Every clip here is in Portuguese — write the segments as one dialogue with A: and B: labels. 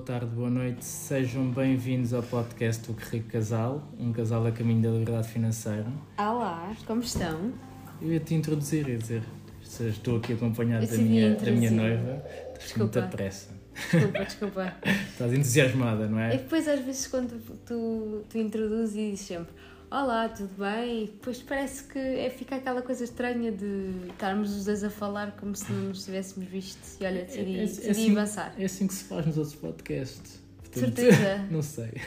A: boa tarde, boa noite. Sejam bem-vindos ao podcast do Que Rico Casal, um casal a caminho da liberdade financeira.
B: Olá, como estão?
A: Eu ia te introduzir e dizer, estou aqui acompanhado da minha, da minha noiva, estás com muita pressa.
B: Desculpa, desculpa.
A: Estás entusiasmada, não
B: É que depois às vezes quando tu, tu introduzes e dizes sempre Olá, tudo bem? Depois parece que é, fica aquela coisa estranha de estarmos os dois a falar como se não nos tivéssemos visto e olha, decidi,
A: É- é- é
B: decidi
A: assim-
B: avançar.
A: É assim que se faz nos outros podcasts. Portanto,
B: Certeza?
A: Não sei.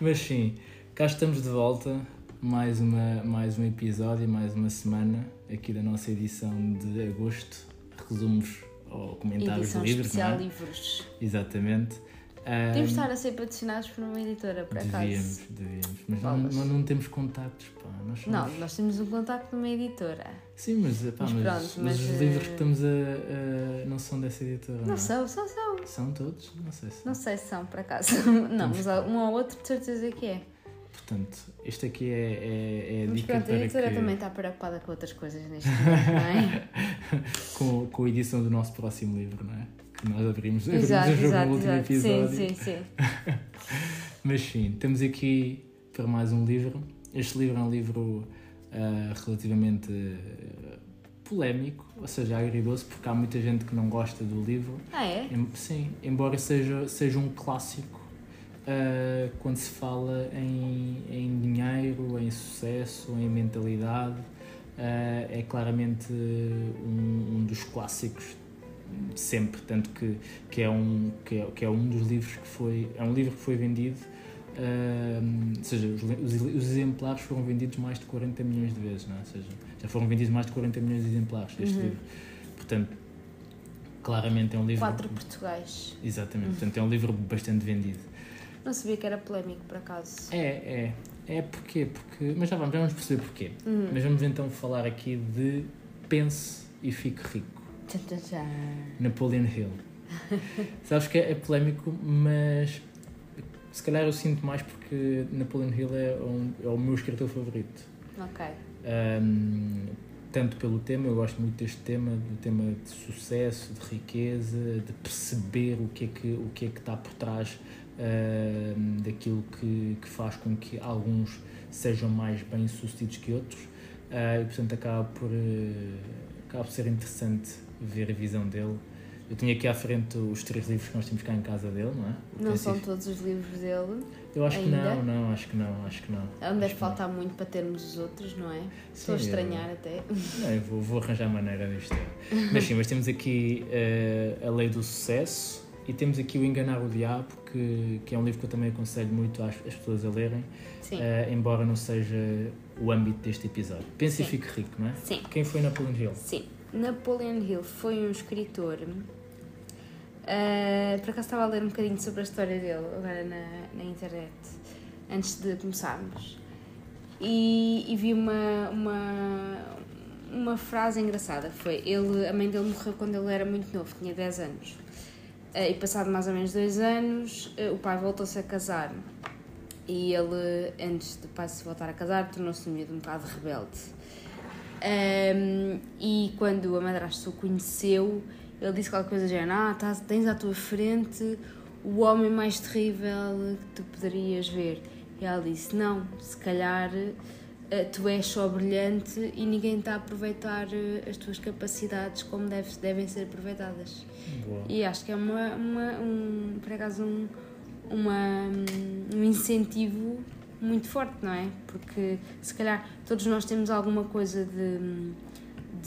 A: Mas sim, cá estamos de volta. Mais, uma, mais um episódio, mais uma semana aqui da nossa edição de agosto. Resumos ou comentários
B: Edição
A: de livros,
B: especial
A: não é?
B: livros.
A: Exatamente. Ah,
B: Podemos estar a ser patrocinados por uma editora, por acaso.
A: Devíamos, devíamos. Mas não, não, não temos contactos, pá. Nós somos-
B: Não, nós temos um contacto numa editora.
A: Sim, mas, pá,
B: Mas
A: mas,
B: pronto,
A: mas
B: mas,
A: os livros
B: eh,
A: que estamos a, a- não são dessa editora.
B: Não
A: é?
B: são, são, são.
A: São todos? Não sei se.
B: Não sei se são, por acaso. Não, mas um ou outro de certeza que é.
A: Portanto, este aqui é, é, é a
B: Mas
A: dica
B: pronto, a
A: para
B: editora
A: que,
B: também está preocupada com outras coisas neste momento, não é?
A: com, com a edição do nosso próximo livro, não é? Que nós abrimos, abrimos
B: exato,
A: o jogo
B: exato,
A: no último
B: exato.
A: episódio.
B: Sim, sim, sim.
A: Mas sim, temos aqui para mais um livro. Este livro é um livro ah, relativamente ah, polémico, ou seja, agridoce, porque há muita gente que não gosta do livro.
B: Ah, é?
A: Sim, embora seja, seja um clássico ah, quando se fala em, em dinheiro, em sucesso, em mentalidade, é claramente um, um dos clássicos sempre, tanto que, que, é um, que, é, que é um dos livros que foi, é um livro que foi vendido, ah, ou seja, os, os, os exemplares foram vendidos mais de 40 milhões de vezes, não é? ou seja, já foram vendidos mais de 40 milhões de exemplares deste
B: Uhum.
A: livro. Portanto, claramente é um livro...
B: Quatro Portugais.
A: Exatamente, portanto é um livro bastante vendido.
B: Não sabia que era polémico, por acaso.
A: É, é. É porquê? Porque. Mas já vamos, já vamos perceber porquê.
B: Uhum.
A: Mas vamos então falar aqui de Pense e Fique Rico. Napoleon Hill. Sabes que é, é polémico, mas se calhar eu sinto mais porque Napoleon Hill é, um, é o meu escritor favorito.
B: Ok.
A: Um, tanto pelo tema, eu gosto muito deste tema, do tema de sucesso, de riqueza, de perceber o que é que, o que, é que está por trás um, daquilo que, que faz com que alguns sejam mais bem sucedidos que outros uh, e portanto acaba por, uh, acaba por ser interessante ver a visão dele. Eu tinha aqui à frente os três livros que nós temos cá em casa dele, não é? O
B: Não são todos os livros dele.
A: Eu acho
B: ainda?
A: que não, não, acho que não, acho que não.
B: Deve
A: que não.
B: faltar muito para termos os outros, não é? Estou a
A: Sim,
B: estranhar até.
A: Não, eu vou, vou arranjar maneira disto. Mas sim, mas temos aqui eh, a Lei do Sucesso e temos aqui o Enganar o Diabo, que, que é um livro que eu também aconselho muito às, às pessoas a lerem, eh, embora não seja o âmbito deste episódio. Pense e fique rico, não é?
B: Sim.
A: Quem foi Napoleon Hill?
B: Sim, Napoleon Hill foi um escritor. ah, por acaso estava a ler um bocadinho sobre a história dele agora na, na internet, antes de começarmos. E, e vi uma, uma, uma frase engraçada. Foi ele, a mãe dele morreu quando ele era muito novo, tinha 10 anos. Ah, e passado mais ou menos dois anos, ah, o pai voltou-se a casar. E ele, antes do pai se voltar a casar, tornou-se um um bocado rebelde. Um, e quando a madrasta o conheceu, ele disse qualquer coisa do género: Ah, tás- tens à tua frente o homem mais terrível que tu poderias ver. E ela disse: Não, se calhar eh, tu és só brilhante e ninguém está a aproveitar eh, as tuas capacidades como deve- devem ser aproveitadas.
A: Boa.
B: E acho que é uma, uma, um, por acaso um, uma, um incentivo muito forte, não é? Porque se calhar todos nós temos alguma coisa de,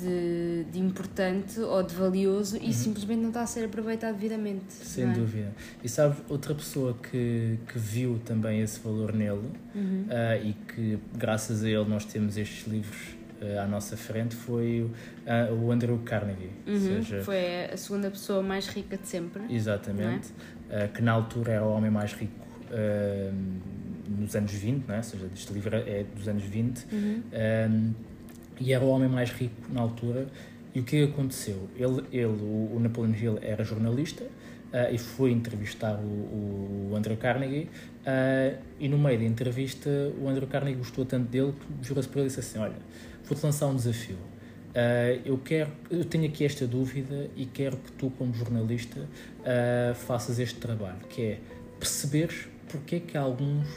B: de, de importante ou de valioso e simplesmente não está a ser aproveitado devidamente.
A: Uhum. Sem
B: é?
A: dúvida. E sabe, outra pessoa que, que viu também esse valor nele
B: Uhum.
A: ah, e que, graças a ele, nós temos estes livros ah, à nossa frente foi o, ah, o Andrew Carnegie.
B: Uhum.
A: seja,
B: Foi a segunda pessoa mais rica de sempre.
A: Exatamente. Uh, que na altura era o homem mais rico uh, nos anos 20, não é? ou seja, este livro é dos anos 20,
B: Uhum.
A: um, e era o homem mais rico na altura. E o que aconteceu? Ele, ele o, o Napoleon Hill, era jornalista uh, e foi entrevistar o, o Andrew Carnegie. uh, e no meio da entrevista, o Andrew Carnegie gostou tanto dele que jurou-se para ele e disse assim: Olha, vou-te lançar um desafio. Uh, eu quero, eu tenho aqui esta dúvida e quero que tu, como jornalista, faças este trabalho, que é perceberes porque é que alguns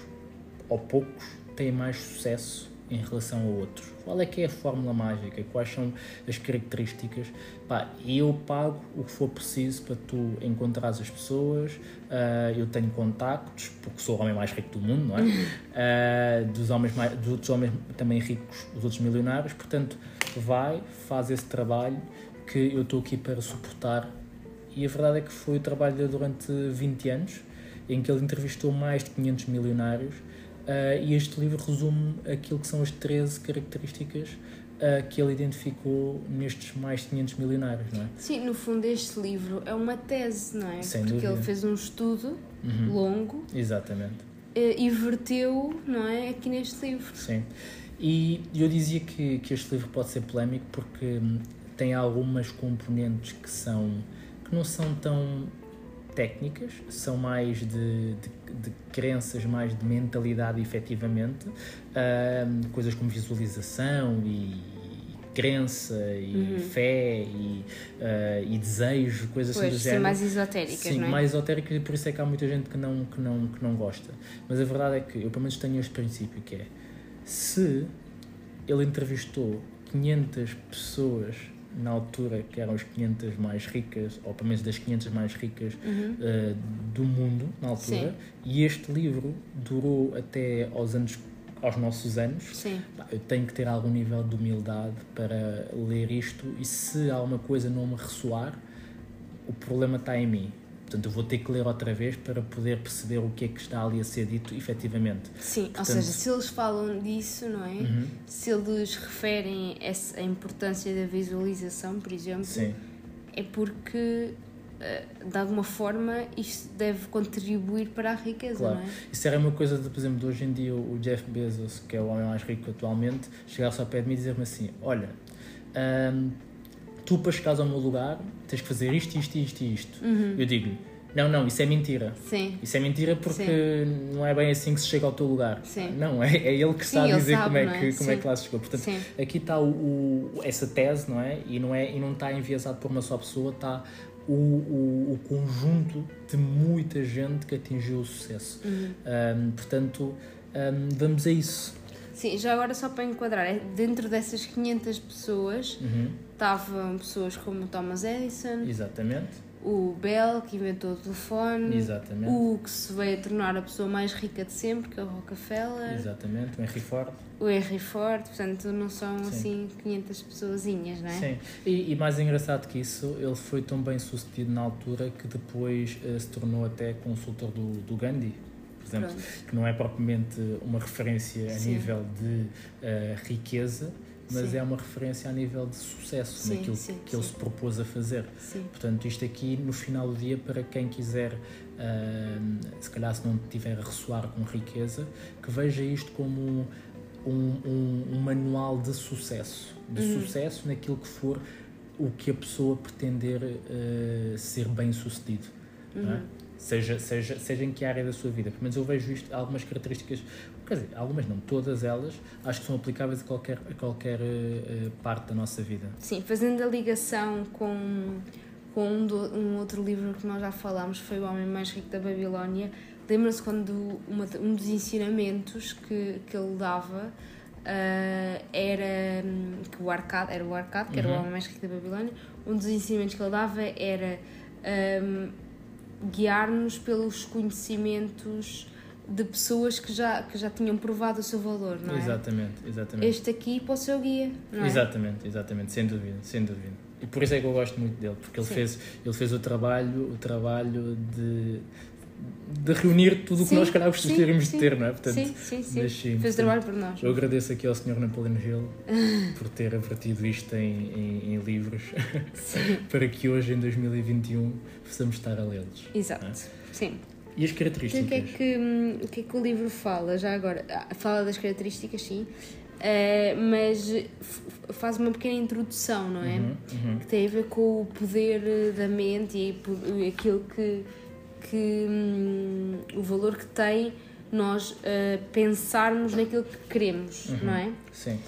A: ou poucos têm mais sucesso em relação a outros. Qual é que é a fórmula mágica? Quais são as características? Pá, eu pago o que for preciso para tu encontrares as pessoas. Uh, eu tenho contactos, porque sou o homem mais rico do mundo, não é? Uh, dos, homens mais, dos outros homens também ricos, os outros milionários. Portanto, vai, faz esse trabalho que eu estou aqui para suportar. E a verdade é que foi o trabalho dele durante 20 anos, em que ele entrevistou mais de 500 milionários Uh, e este livro resume aquilo que são as 13 características uh, que ele identificou nestes mais de 500 milionários, não é?
B: Sim, no fundo este livro é uma tese, não é?
A: Sem
B: Porque
A: dúvida.
B: ele fez um estudo
A: Uhum.
B: longo
A: Exatamente,
B: uh, e verteu, não é, aqui neste livro.
A: sim. E eu dizia que, que este livro pode ser polémico porque hum, tem algumas componentes que são que não são tão técnicas, são mais de, de, de crenças, mais de mentalidade efetivamente, Ahm, coisas como visualização e crença e
B: Uhum.
A: fé e, ah, e desejo, coisas assim
B: Pois,
A: do
B: ser
A: género.
B: mais esotéricas,
A: Sim,
B: não é?
A: mais esotérica e por isso é que há muita gente que não, que, não, que não gosta. Mas a verdade é que eu pelo menos tenho este princípio que é se ele entrevistou 500 pessoas na altura que eram as 500 mais ricas, ou pelo menos das 500 mais ricas
B: Uhum.
A: uh, do mundo na altura,
B: Sim.
A: e este livro durou até aos anos aos nossos anos,
B: Sim,
A: eu tenho que ter algum nível de humildade para ler isto e se alguma coisa não me ressoar, o problema está em mim. Portanto, eu vou ter que ler outra vez para poder perceber o que é que está ali a ser dito efetivamente.
B: sim.
A: Portanto-
B: ou seja, se eles falam disso, não é?
A: Uhum.
B: Se eles referem essa, a importância da visualização, por exemplo,
A: Sim,
B: é porque eh, de alguma forma isto deve contribuir para a riqueza,
A: Claro.
B: não é?
A: Isso era uma coisa, de, por exemplo, de hoje em dia o Jeff Bezos, que é o homem mais rico atualmente, chegar-se ao pé de mim e dizer-me assim: Olha, hum, tu para chegares ao meu lugar tens que fazer isto, isto, isto e isto.
B: Uhum.
A: Eu digo-lhe: Não, não, isso é mentira.
B: Sim,
A: Isso é mentira porque não é bem assim que se chega ao teu lugar.
B: Sim.
A: Não, é, é ele que está
B: Sim,
A: a dizer
B: sabe,
A: como, é
B: é?
A: que, como é
B: Sim.
A: que lá se chegou. Portanto,
B: sim,
A: aqui está o, o- essa tese, não é? E não, é, e não está enviesado por uma só pessoa, está o, o, o conjunto de muita gente que atingiu o sucesso.
B: Uhum.
A: Hum, portanto, hum, vamos a isso.
B: sim. Já agora só para enquadrar, é, dentro dessas 500 pessoas
A: Uhum,
B: estavam pessoas como o Thomas Edison,
A: Exatamente,
B: o Bell, que inventou o telefone,
A: exatamente.
B: o que se veio a tornar a pessoa mais rica de sempre, que é o Rockefeller,
A: Exatamente, o Henry Ford.
B: o Henry Ford, portanto não são
A: Sim.
B: assim 500 pessoazinhas, não é?
A: Sim, e, e mais engraçado que isso, ele foi tão bem sucedido na altura que depois eh, se tornou até consultor do, do Gandhi, por exemplo,
B: Pronto.
A: que não é propriamente uma referência a
B: Sim.
A: nível de eh, riqueza, mas
B: Sim.
A: é uma referência a nível de sucesso
B: Sim,
A: naquilo
B: sim,
A: que ele se propôs a fazer. Portanto, isto aqui no final do dia, para quem quiser, ahm, se calhar se não tiver a ressoar com riqueza, que veja isto como um, um, um manual de sucesso. De
B: Uhum.
A: sucesso naquilo que for o que a pessoa pretender eh, ser bem sucedido. é?
B: Uhum.
A: Seja, seja, seja em que área da sua vida. Pelo menos eu vejo isto, algumas características, quer dizer, algumas não, todas elas, acho que são aplicáveis a qualquer, a qualquer eh, parte da nossa vida.
B: Sim, fazendo a ligação com, com um, do- um outro livro que nós já falámos, foi O Homem Mais Rico da Babilónia. Lembra-se quando uma, um dos ensinamentos que, que ele dava ah, era hum, que o Arcade, era o Arcade, que era o
A: Uhum.
B: Homem Mais Rico da Babilónia, um dos ensinamentos que ele dava era hum, guiar-nos pelos conhecimentos de pessoas que já, que já tinham provado o seu valor, não é?
A: Exatamente, exatamente.
B: Este aqui pode ser o guia, não é?
A: Exatamente, exatamente, sem dúvida, sem dúvida. E por isso é que eu gosto muito dele, porque ele
B: Sim.
A: fez, ele fez o trabalho, o trabalho de, de reunir tudo o que nós calhar gostaríamos de ter, não é? Portanto,
B: sim, sim, sim.
A: mas sim,
B: Fez
A: portanto,
B: trabalho por nós.
A: Eu agradeço aqui ao Sr. Napoleão Gil por ter vertido isto em, em, em livros para que hoje, em 2021, possamos estar a lê-los.
B: exato.
A: É.
B: Sim.
A: E as
B: Então,
A: características?
B: o, que é que, hum, o que é que o livro fala? Já agora, ah, fala das características, sim, eh, mas faz uma pequena introdução, não é?
A: Uhum, uhum.
B: Que tem a ver com o poder eh, da mente e aquilo que. que hum, o valor que tem nós eh, pensarmos naquilo que queremos,
A: Uhum.
B: não é?
A: Sim,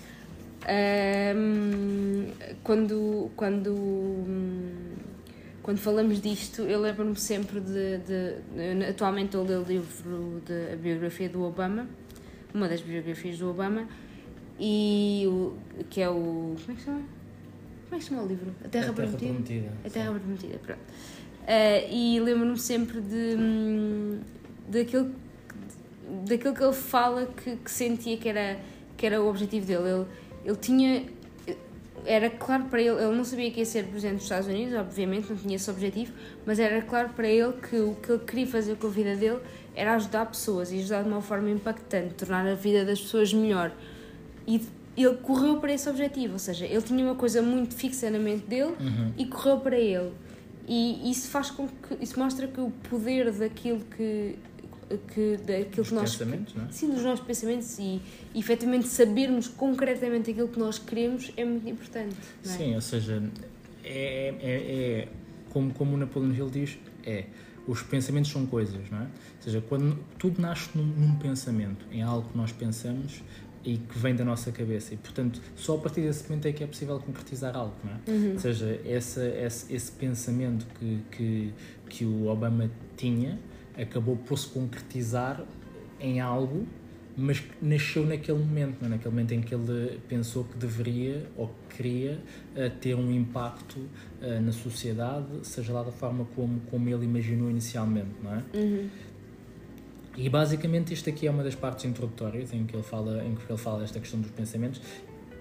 B: Ahm, quando, quando, quando falamos disto, eu lembro-me sempre de, de, de- Atualmente estou a ler o livro de a biografia do Obama, uma das biografias do Obama, e o, que é o. Como é que se chama? Como é que se chama o livro? A Terra,
A: A Terra
B: Prometida.
A: Prometida.
B: A Terra Prometida, pronto. Ah, e lembro-me sempre de, hum, daquilo, daquilo que ele fala que, que sentia que era, que era o objetivo dele. Ele, ele tinha. Era claro para ele, ele não sabia que ia ser presidente dos Estados Unidos, obviamente, não tinha esse objetivo, mas era claro para ele que o que ele queria fazer com a vida dele era ajudar pessoas e ajudar de uma forma impactante, tornar a vida das pessoas melhor. E ele correu para esse objetivo, ou seja, ele tinha uma coisa muito fixa na mente dele
A: Uhum.
B: e correu para ele. E isso faz com que isso mostra que o poder daquilo que que daquilo que nós
A: pensamentos, não é?
B: sim dos nossos pensamentos e, e efetivamente sabermos concretamente aquilo que nós queremos é muito importante. É?
A: Sim, ou seja, é, é, é como, como o Napoleon Hill diz, é os pensamentos são coisas, não é? Ou seja, quando tudo nasce num, num pensamento, em algo que nós pensamos e que vem da nossa cabeça e portanto só a partir desse momento é que é possível concretizar algo, não é? Ou seja, essa, esse, esse pensamento que, que, que o Obama tinha acabou por se concretizar em algo mas que nasceu naquele momento, é? naquele momento em que ele pensou que deveria ou que queria eh, ter um impacto eh, na sociedade, seja lá da forma como, como ele imaginou inicialmente, não é?
B: Uhum.
A: E basicamente isto aqui é uma das partes introdutórias em que ele fala, em que ele fala desta questão dos pensamentos.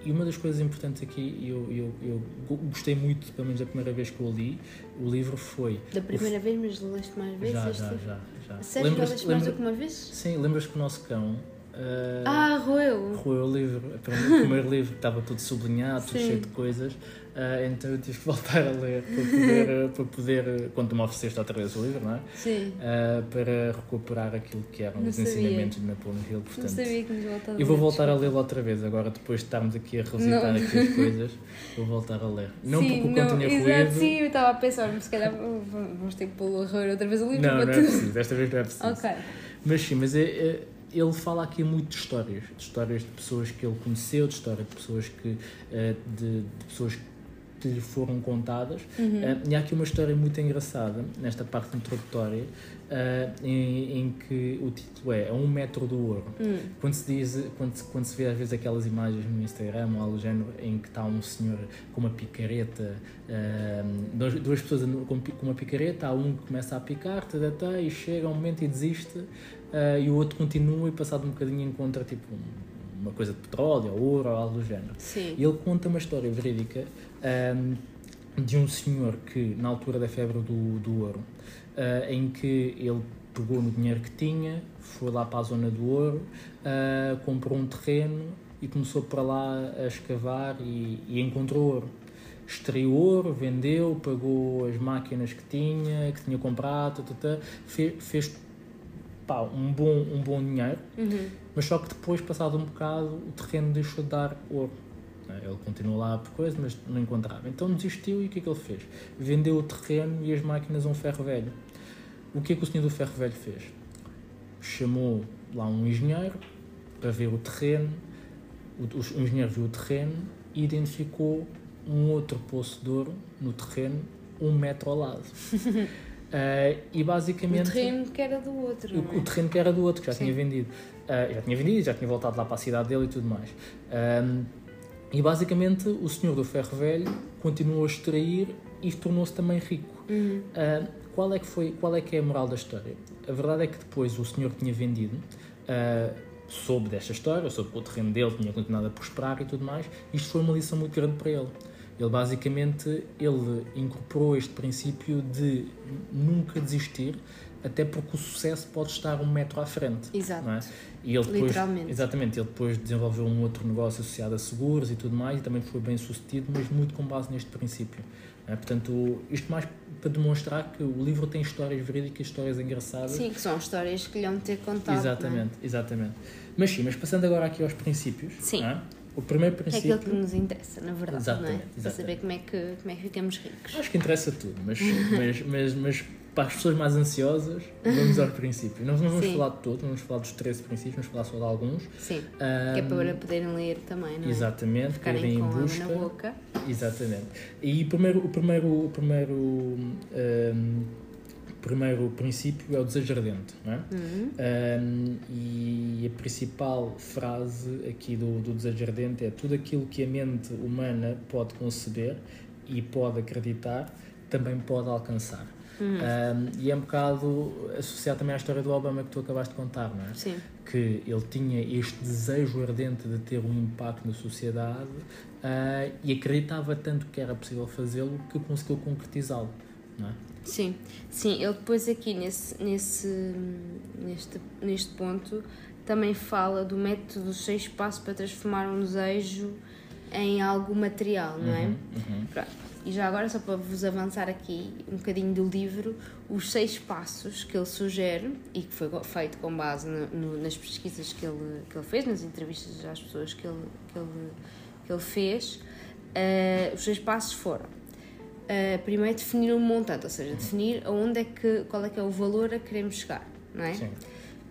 A: E uma das coisas importantes aqui, eu, eu, eu go- gostei muito, pelo menos da primeira vez que eu li, o livro foi.
B: Da primeira vez, mas leste mais vezes?
A: Já,
B: este
A: já, já, já.
B: Sério, já leste mais do que uma vez?
A: Sim, lembras que o nosso cão. eh,
B: Ah, roeu!
A: roeu o livro, o primeiro livro estava todo sublinhado, tudo cheio de coisas, ah, então eu tive que voltar a ler para poder, ah, para poder ah, quando me ofereceste outra vez o livro, não é?
B: Sim.
A: Ah, para recuperar aquilo que eram
B: Não
A: os
B: sabia.
A: ensinamentos de Napoleon Hill,
B: Não
A: portanto.
B: sabia que nos voltava
A: Eu vou voltar a lê-lo outra vez, agora depois de estarmos aqui a revisitar
B: Não.
A: aqui as coisas, vou voltar a ler. Não
B: sim,
A: porque o
B: não, exato,
A: ruído.
B: sim, eu estava a pensar, mas se calhar vamos ter que pô-lo a roer outra vez o livro
A: Não, não é
B: tudo.
A: preciso, desta vez não é preciso.
B: Ok.
A: Mas sim, mas é, é- ele fala aqui muito de histórias, de histórias de pessoas que ele conheceu, de histórias de pessoas que eh, de, de pessoas que lhe foram contadas.
B: Uhum.
A: Eh, e há aqui uma história muito engraçada nesta parte introdutória, eh, em, em que o título é A um metro do ouro.
B: Hum.
A: Quando se diz, quando se, quando se vê às vezes aquelas imagens no Instagram ou algo do género em que está um senhor com uma picareta, eh, duas, duas pessoas com, com uma picareta, há um que começa a picar, tá, tá, tá, e chega um momento e desiste, e o outro continua e passado um bocadinho encontra tipo um- uma coisa de petróleo ou ouro ou algo do género.
B: Sim.
A: E ele conta uma história verídica ahm, de um senhor que, na altura da febre do, do ouro, ah, em que ele pegou no dinheiro que tinha, foi lá para a zona do ouro, ah, comprou um terreno e começou para lá a escavar e, e encontrou ouro. Extraiu ouro, vendeu, pagou as máquinas que tinha, que tinha comprado, tá, fez, fez pá, um, bom, um bom dinheiro.
B: Uhum.
A: Mas só que depois, passado um bocado, o terreno deixou de dar ouro. né? Ele continuou lá por coisa, mas não encontrava. Então desistiu e o que é que ele fez? Vendeu o terreno e as máquinas a um ferro velho. O que é que o senhor do ferro velho fez? Chamou lá um engenheiro para ver o terreno. O, o engenheiro viu o terreno e identificou um outro poço de ouro no terreno, um metro ao lado. Eh, e
B: O
A: basicamente.
B: terreno que era do outro,
A: O,
B: é?
A: o terreno que era do outro, que já
B: Sim.
A: tinha vendido. Ah, já tinha vendido, já tinha voltado lá para a cidade dele e tudo mais. Ahm, e basicamente o senhor do ferro velho continuou a extrair e tornou-se também rico.
B: Uhum.
A: Ah, qual, é que foi, qual é que é a moral da história? A verdade é que depois o senhor que tinha vendido ah, soube desta história, soube que o terreno dele tinha continuado a prosperar e tudo mais. Isto foi uma lição muito grande para ele. Ele basicamente ele incorporou este princípio de nunca desistir, até porque o sucesso pode estar um metro à frente.
B: Exato.
A: Não é? E ele depois,
B: Literalmente.
A: Exatamente, ele depois desenvolveu um outro negócio associado a seguros e tudo mais, e também foi bem sucedido, mas muito com base neste princípio. é? Portanto, isto mais para demonstrar que o livro tem histórias verídicas, histórias engraçadas.
B: Sim, que são histórias que lhe de ter contado.
A: Exatamente, exatamente. Mas sim, mas passando agora aqui aos princípios.
B: Sim.
A: É? O primeiro
B: não é? É
A: princípio.
B: aquilo que nos interessa, na verdade, não é?
A: Exatamente,
B: Para
A: exatamente.
B: saber como é, que, como é que ficamos ricos.
A: Acho que interessa tudo, mas, mas, mas, mas para as pessoas mais ansiosas, vamos aos princípios. Nós não vamos
B: Sim.
A: falar de todos, vamos falar dos 13 princípios, vamos falar só de alguns.
B: Sim.
A: Ahm,
B: Que é para poderem ler também, não é?
A: Exatamente,
B: Ficarem
A: irem
B: com
A: em busca.
B: na boca.
A: Exatamente. E primeiro, o primeiro, o primeiro, ahm, primeiro princípio é o desejo ardente, não é?
B: Uhum.
A: Um, e a principal frase aqui do, do desejo ardente é tudo aquilo que a mente humana pode conceber e pode acreditar também pode alcançar.
B: Uhum.
A: Um, e é um bocado associado também à história do Obama que tu acabaste de contar, não é?
B: Sim.
A: Que ele tinha este desejo ardente de ter um impacto na sociedade ah, e acreditava tanto que era possível fazê-lo que conseguiu concretizá-lo, não é?
B: Sim, sim, ele depois aqui nesse, nesse, neste, neste ponto também fala do método dos seis passos para transformar um desejo em algo material, não é?
A: Uhum, uhum.
B: Pronto. E já agora, só para vos avançar aqui um bocadinho do livro, os seis passos que ele sugere e que foi feito com base no, no, nas pesquisas que ele, que ele fez, nas entrevistas às pessoas que ele, que ele, que ele fez, eh, os seis passos foram Uh, primeiro definir um montante, ou seja, definir aonde é que, qual é que é o valor a que queremos chegar, não é?
A: Sim.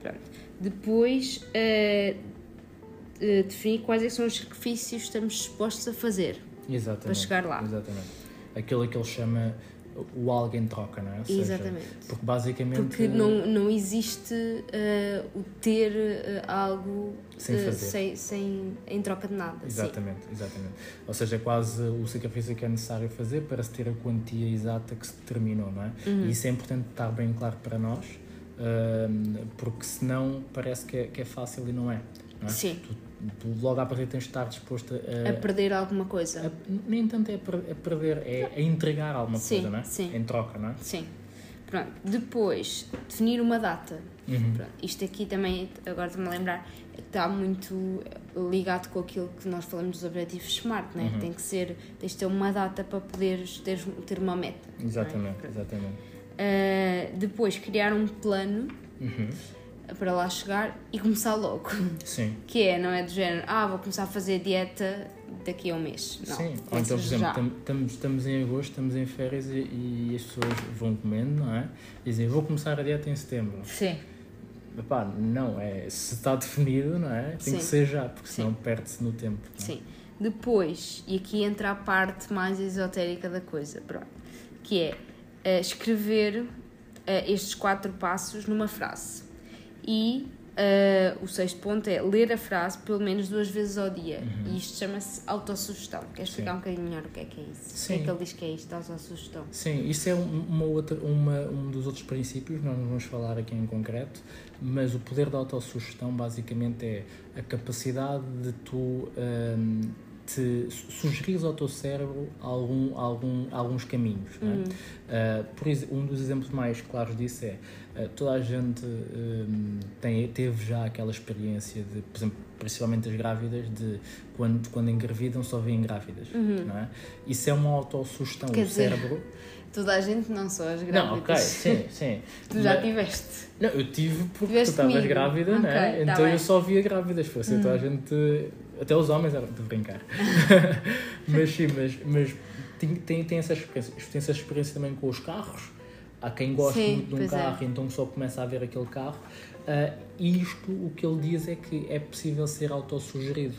B: Pronto. Depois uh, uh, definir quais é são os sacrifícios que estamos dispostos a fazer.
A: Exatamente.
B: Para chegar lá.
A: Exatamente. Aquilo que ele chama o algo em troca, não é? Ou seja,
B: Exatamente.
A: porque basicamente.
B: Porque não, não existe uh, o ter uh, algo
A: Sem
B: uh, sem, sem, em troca de nada. Sim.
A: Exatamente, exatamente. Ou seja, é quase o sacrifício que é necessário fazer para se ter a quantia exata que se determinou, não é?
B: Uhum.
A: E isso é importante estar bem claro para nós, hum, porque senão parece que é, que é fácil e não é. Não é?
B: Sim.
A: Tu logo à partida tens de estar disposto a.
B: A perder alguma coisa.
A: a- nem tanto é, per- é perder, é, é entregar alguma
B: Sim,
A: coisa, não é?
B: sim.
A: Em troca, não é?
B: Sim. Pronto. Depois, definir uma data.
A: Uhum.
B: Pronto, isto aqui também, agora estou-me a lembrar, está muito ligado com aquilo que nós falamos dos objetivos SMART, né?
A: Uhum.
B: tem que ser, tens de ter uma data para poderes ter, ter uma meta. não é?
A: Exatamente, exatamente.
B: Ah, depois, criar um plano
A: Uhum.
B: Para lá chegar e começar logo.
A: Sim.
B: Que é, não é do género, ah, vou começar a fazer dieta daqui a um mês. Não,
A: Sim, ou então, por exemplo, estamos, estamos em agosto, estamos em férias e, e as pessoas vão comendo, não é? Dizem, vou começar a dieta em setembro.
B: Sim,
A: Epá, não, é, se está definido, não é? Tem
B: Sim.
A: que ser já, porque senão perde-se no tempo. não é?
B: sim. Depois, e aqui entra a parte mais esotérica da coisa, pronto, que é eh, escrever eh, estes quatro passos numa frase. E eh, o sexto ponto é ler a frase pelo menos duas vezes ao dia. E isto chama-se autossugestão. Queres
A: Uhum. Sim.
B: explicar um bocadinho melhor o que é que é isso? O que
A: Sim.
B: é que ele diz que é isto, autossugestão?
A: Sim, isso é um- uma outra, uma, um dos outros princípios, não vamos falar aqui em concreto, mas o poder da autossugestão basicamente é a capacidade de tu hum, te su- sugerires ao teu cérebro algum, algum, alguns caminhos. é?
B: Uhum.
A: Uh, por ex- um dos exemplos mais claros disso é uh, toda a gente um, tem, teve já aquela experiência de, por exemplo, principalmente as grávidas, de quando, quando engravidam só vêm grávidas. Não é? Isso é uma autossugestão.
B: Uhum. Quer
A: o
B: dizer,
A: cérebro.
B: Toda a gente, não só as grávidas.
A: Não, ok, sim, sim.
B: Tu já
A: Mas-
B: tiveste.
A: Não, eu tive porque
B: Tiveste
A: tu estavas grávida,
B: Ok,
A: né?
B: tá
A: Então
B: bem.
A: eu só via grávidas, foi assim, toda a gente. Até os homens eram de brincar. mas sim, mas, mas tem, tem, tem, essa experiência, tem essa experiência também com os carros. Há quem goste
B: Sim,
A: muito de um
B: é.
A: carro, então só começa a ver aquele carro. E isto, o que ele diz é que é possível ser autossugerido.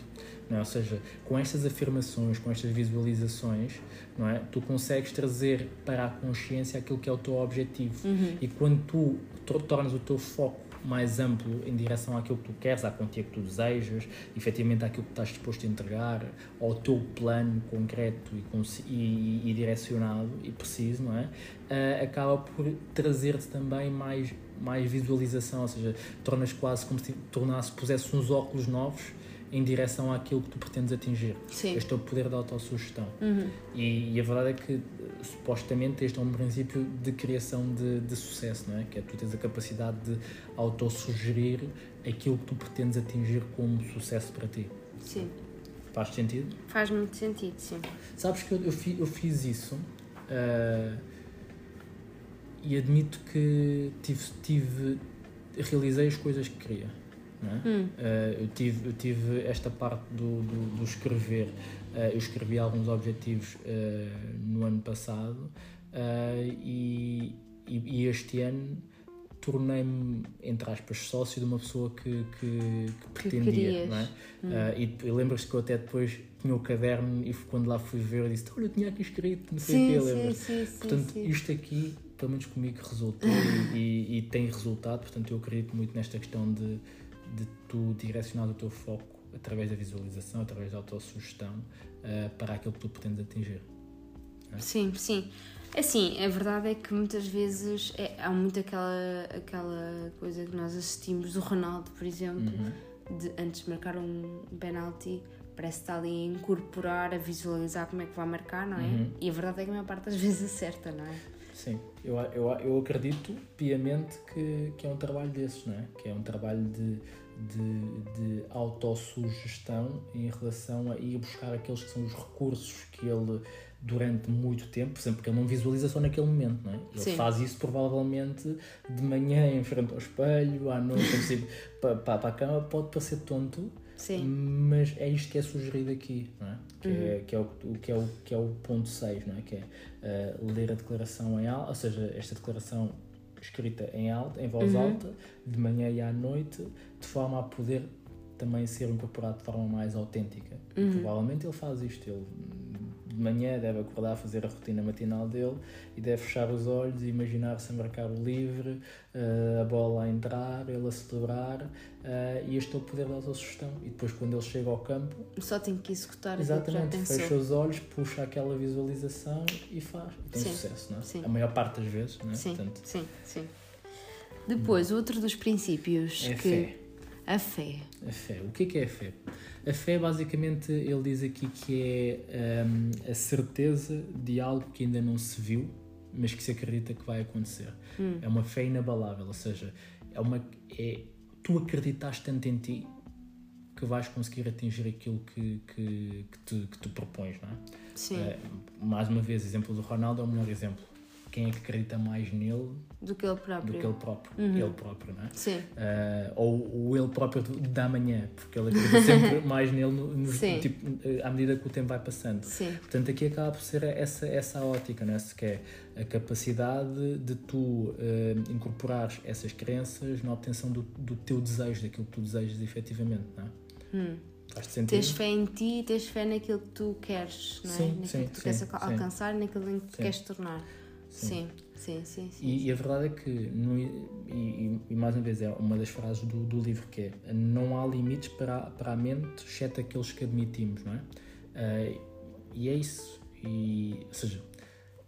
A: Não é? Ou seja, com estas afirmações, com estas visualizações, não é? tu consegues trazer para a consciência aquilo que é o teu objetivo.
B: Uhum.
A: E quando tu tor- tornas o teu foco mais amplo em direção àquilo que tu queres, à quantia que tu desejas, efetivamente àquilo que estás disposto a entregar, ao teu plano concreto e, e, e direcionado e preciso, não é? Ah, acaba por trazer-te também mais, mais visualização, ou seja, tornas quase como se tornasse, pusesse uns óculos novos em direção àquilo que tu pretendes atingir.
B: Sim.
A: Este é o poder da autossugestão.
B: Uhum.
A: E, e a verdade é que, eh, supostamente, este é um princípio de criação de, de sucesso, não é? Que é tu tens a capacidade de autossugerir aquilo que tu pretendes atingir como sucesso para ti.
B: Sim.
A: Faz sentido?
B: Faz muito sentido, sim.
A: Sabes que eu, eu, fi- eu fiz isso ah, e admito que tive, tive, realizei as coisas que queria. Não é?
B: Hum.
A: Uh, eu, tive, eu tive esta parte do, do, do escrever. Uh, eu escrevi alguns objetivos uh, no ano passado e, e, este ano tornei-me, entre aspas, sócio de uma pessoa que, que, que pretendia, não é?
B: Hum.
A: E e lembras-te que eu até depois tinha o caderno e quando lá fui ver, eu disse: Olha, eu tinha aqui escrito, não sei o
B: sim,
A: lembras? Portanto,
B: sim.
A: isto aqui, pelo menos comigo, resultou e, e- e tem resultado. Portanto, eu acredito muito nesta questão de, de tu direcionar o teu foco através da visualização, através da autossugestão, ah, para aquilo que tu pretendes atingir.
B: Sim, sim. Assim, a verdade é que muitas vezes é- há muito aquela, aquela coisa que nós assistimos do Ronaldo, por exemplo,
A: Uhum.
B: de, antes de marcar um penalti, parece que está ali a incorporar, a visualizar como é que vai marcar, não é?
A: Uhum.
B: E a verdade é que a maior parte das vezes acerta, não é?
A: Sim, eu, eu, eu acredito piamente que, que é um trabalho desses, não é? Que é um trabalho de, de, de autossugestão em relação a ir buscar aqueles que são os recursos que ele, durante muito tempo, por exemplo, porque ele não visualiza só naquele momento, não é? Ele
B: Sim.
A: faz isso provavelmente de manhã em frente ao espelho, à noite, ir para, para, para a cama, pode parecer tonto,
B: Sim,
A: mas é isto que é sugerido aqui, não é? Que, é, que, é o, que, é o, que é o ponto 6, não é? Que é eh, ler a declaração em alta, ou seja, esta declaração escrita em alta, em voz alta, de manhã e à noite, de forma a poder também ser incorporado de forma mais autêntica. E Provavelmente ele faz isto, ele manhã deve acordar, fazer a rotina matinal dele e deve fechar os olhos e imaginar-se a marcar o livre, eh, a bola a entrar, ele a celebrar eh, e este é o poder da autossugestão. E depois, quando ele chega ao campo,
B: só tem que executar
A: exatamente,
B: que
A: fecha os olhos, puxa aquela visualização e faz. E tem
B: Sim,
A: sucesso, não é?
B: sim.
A: A maior parte das vezes, não é?
B: Sim,
A: Portanto,
B: sim, sim. Depois, outro dos princípios
A: é
B: que...
A: fé.
B: A fé.
A: A fé. O que é que é a fé? A fé, basicamente, ele diz aqui que é hum, a certeza de algo que ainda não se viu, mas que se acredita que vai acontecer. É uma fé inabalável, ou seja, é uma, é, tu acreditas tanto em ti que vais conseguir atingir aquilo que, que, que, tu, que tu propões, não é?
B: Sim.
A: Eh, mais uma vez, exemplo do Ronaldo é o melhor exemplo. Quem é que acredita mais nele
B: Do que ele próprio.
A: do que ele próprio?
B: Uhum.
A: Ele próprio, não é?
B: Sim.
A: Uh, ou o ele próprio da manhã, porque ele acredita sempre mais nele no, no- tipo, à medida que o tempo vai passando.
B: Sim.
A: Portanto, aqui acaba por ser essa, essa ótica, não é? Se que é a capacidade de tu uh, incorporares essas crenças na obtenção do, do teu desejo, daquilo que tu desejas efetivamente, não é?
B: Hum. Tens fé em ti e tens fé naquilo que tu queres, não é?
A: Sim,
B: naquilo
A: sim,
B: que tu
A: sim,
B: queres alcançar naquilo em que tu queres tornar.
A: Sim.
B: Sim, sim, sim. sim.
A: E, e a verdade é que, no- e, e- mais uma vez, é uma das frases do, do livro que é não há limites para, a- para a mente, exceto aqueles que admitimos, não é? Ah, e é isso. E, ou seja,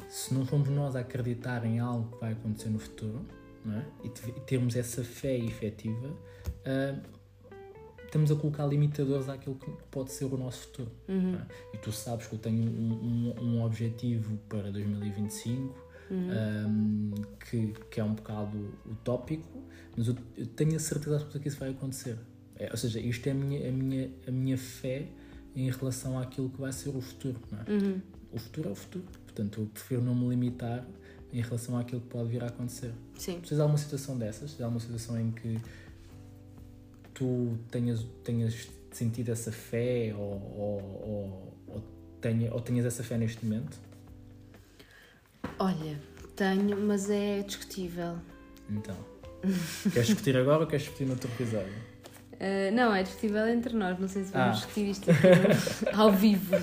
A: se não somos nós a acreditar em algo que vai acontecer no futuro, não é? E, te- termos essa fé efetiva, ah, estamos a colocar limitadores àquilo que pode ser o nosso futuro. é? E tu sabes que eu tenho um, um, um objetivo para 2025 um, que, que é um bocado utópico, mas eu, eu tenho a certeza absoluta que isso vai acontecer. É, ou seja, isto é a minha, a, minha, a minha fé em relação àquilo que vai ser o futuro. Não é?
B: Uhum.
A: O futuro é o futuro. Portanto, eu prefiro não me limitar em relação àquilo que pode vir a acontecer.
B: Sim.
A: De alguma situação dessas? De alguma situação em que tu tenhas, tenhas sentido essa fé ou, ou, ou, ou, tenha, ou tenhas essa fé neste momento?
B: Olha, tenho, mas é discutível.
A: Então, queres discutir agora ou queres discutir no outro episódio?
B: Ah, não, é discutível entre nós, não sei se vamos
A: Ah.
B: discutir isto aqui ao vivo.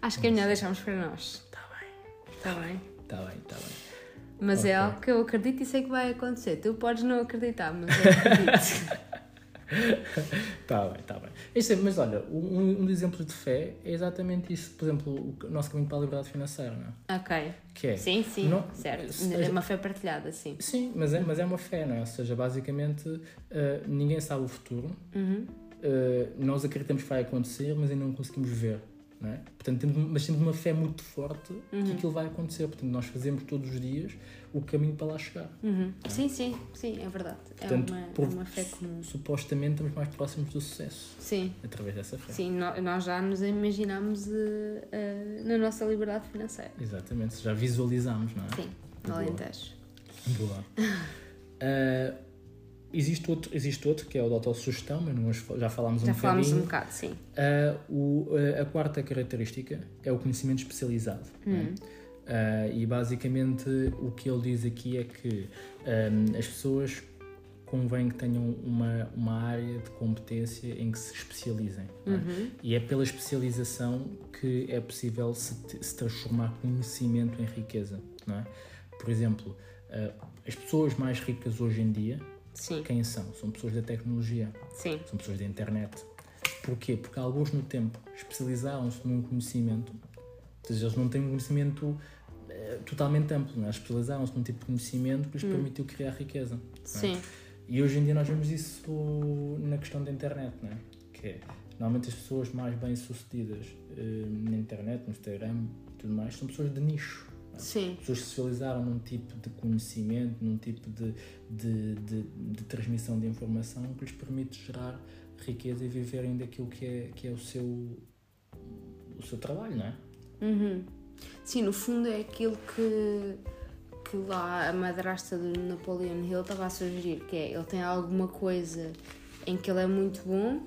B: Acho que é melhor deixarmos para nós.
A: Está bem,
B: Está bem?
A: está bem, está bem.
B: Mas é
A: Ok.
B: algo que eu acredito e sei que vai acontecer. Tu podes não acreditar, mas eu acredito.
A: Está bem, está bem. É- mas olha, um, um dos exemplos de fé é exatamente isso. Por exemplo, o nosso caminho para a liberdade financeira, não é?
B: ok.
A: Que é?
B: Sim, sim,
A: Não-
B: certo. É uma fé partilhada, sim.
A: Sim, mas é, mas é uma fé, não é? Ou seja, basicamente, eh, ninguém sabe o futuro.
B: Uhum.
A: Eh, nós acreditamos que vai acontecer, mas ainda não conseguimos ver. É? Portanto, temos, mas temos uma fé muito forte que aquilo vai acontecer. Portanto, nós fazemos todos os dias o caminho para lá chegar.
B: Uhum. Sim, sim, sim, é verdade.
A: Portanto,
B: é, uma,
A: por-
B: é uma fé comum.
A: Supostamente estamos mais próximos do sucesso
B: Sim,
A: através dessa fé.
B: sim, nó- nós já nos imaginamos eh, eh, na nossa liberdade financeira.
A: Exatamente, já visualizamos, não é?
B: Sim, no
A: Boa.
B: Alentejo.
A: Boa. Ah, existe, outro, existe outro que é o da autossugestão, mas já falámos
B: Já
A: um
B: falámos um
A: bocadinho.
B: bocado, sim.
A: Ah, o- a- a quarta característica é o conhecimento especializado. é? Uh, e basicamente o que ele diz aqui é que um, as pessoas convém que tenham uma, uma área de competência em que se especializem. É?
B: Uhum.
A: E é pela especialização que é possível se, se transformar conhecimento em riqueza. É? Por exemplo, uh, as pessoas mais ricas hoje em dia,
B: Sim.
A: quem são? São pessoas da tecnologia,
B: Sim.
A: são pessoas da internet. Porquê? Porque alguns no tempo especializaram-se num conhecimento, ou seja, eles não têm um conhecimento eh, totalmente amplo, não é? especializaram-se num tipo de conhecimento que lhes
B: Hum.
A: permitiu criar riqueza. é?
B: Sim.
A: E hoje em dia nós vemos isso na questão da internet, não é? Que é, normalmente as pessoas mais bem sucedidas eh, na internet, no Instagram e tudo mais, são pessoas de nicho. Não?
B: Sim.
A: Pessoas que se especializaram num tipo de conhecimento, num tipo de, de, de, de transmissão de informação que lhes permite gerar riqueza e viverem daquilo que é, que é o, seu, o seu trabalho, não é?
B: Uhum. Sim, no fundo é aquilo que, que lá a madrasta do Napoleon Hill estava a sugerir, que é ele tem alguma coisa em que ele é muito bom,